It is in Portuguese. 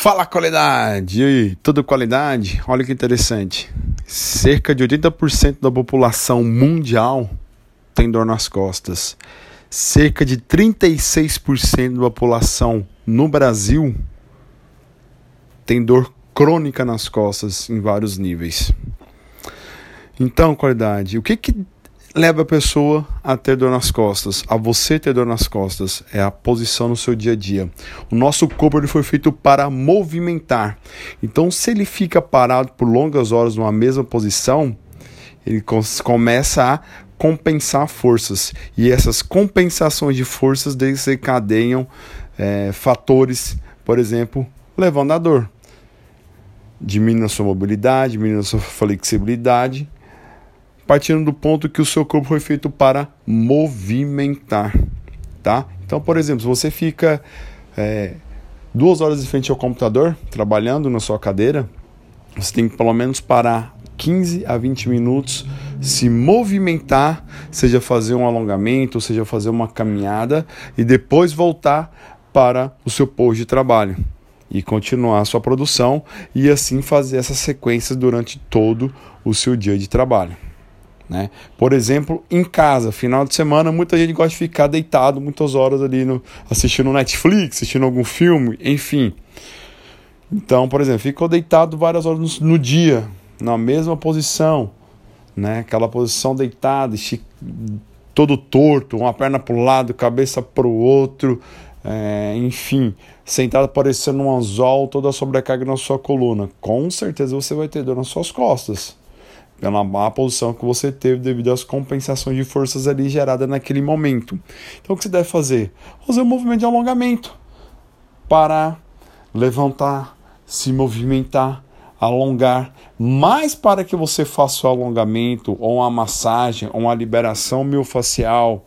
Fala qualidade! E aí, tudo qualidade? Olha que interessante. Cerca de 80% da população mundial tem dor nas costas. Cerca de 36% da população no Brasil tem dor crônica nas costas em vários níveis. Então, qualidade, o que que leva a pessoa a ter dor nas costas, a você ter dor nas costas, é a posição no seu dia a dia. O nosso corpo ele foi feito para movimentar. Então, se ele fica parado por longas horas numa mesma posição, ele começa a compensar forças. E essas compensações de forças desencadeiam é, fatores, por exemplo, levando a dor. Diminui a sua mobilidade, diminui a sua flexibilidade partindo do ponto que o seu corpo foi feito para movimentar, tá? Então, por exemplo, se você fica é, duas horas de frente ao computador, trabalhando na sua cadeira, você tem que pelo menos parar 15 a 20 minutos, se movimentar, seja fazer um alongamento, seja fazer uma caminhada e depois voltar para o seu posto de trabalho e continuar a sua produção e assim fazer essas sequências durante todo o seu dia de trabalho. Né? Por exemplo, em casa, final de semana, muita gente gosta de ficar deitado muitas horas ali no, assistindo Netflix, assistindo algum filme, enfim. Então, por exemplo, ficou deitado várias horas no, no dia, na mesma posição, né? aquela posição deitada, todo torto, uma perna para o lado, cabeça para o outro, é, enfim, sentado parecendo um anzol, toda a sobrecarga na sua coluna. Com certeza você vai ter dor nas suas costas pela má posição que você teve devido às compensações de forças ali geradas naquele momento. Então o que você deve fazer? Fazer um movimento de alongamento. Parar, levantar, se movimentar, alongar, mais para que você faça o alongamento, ou uma massagem, ou uma liberação miofascial,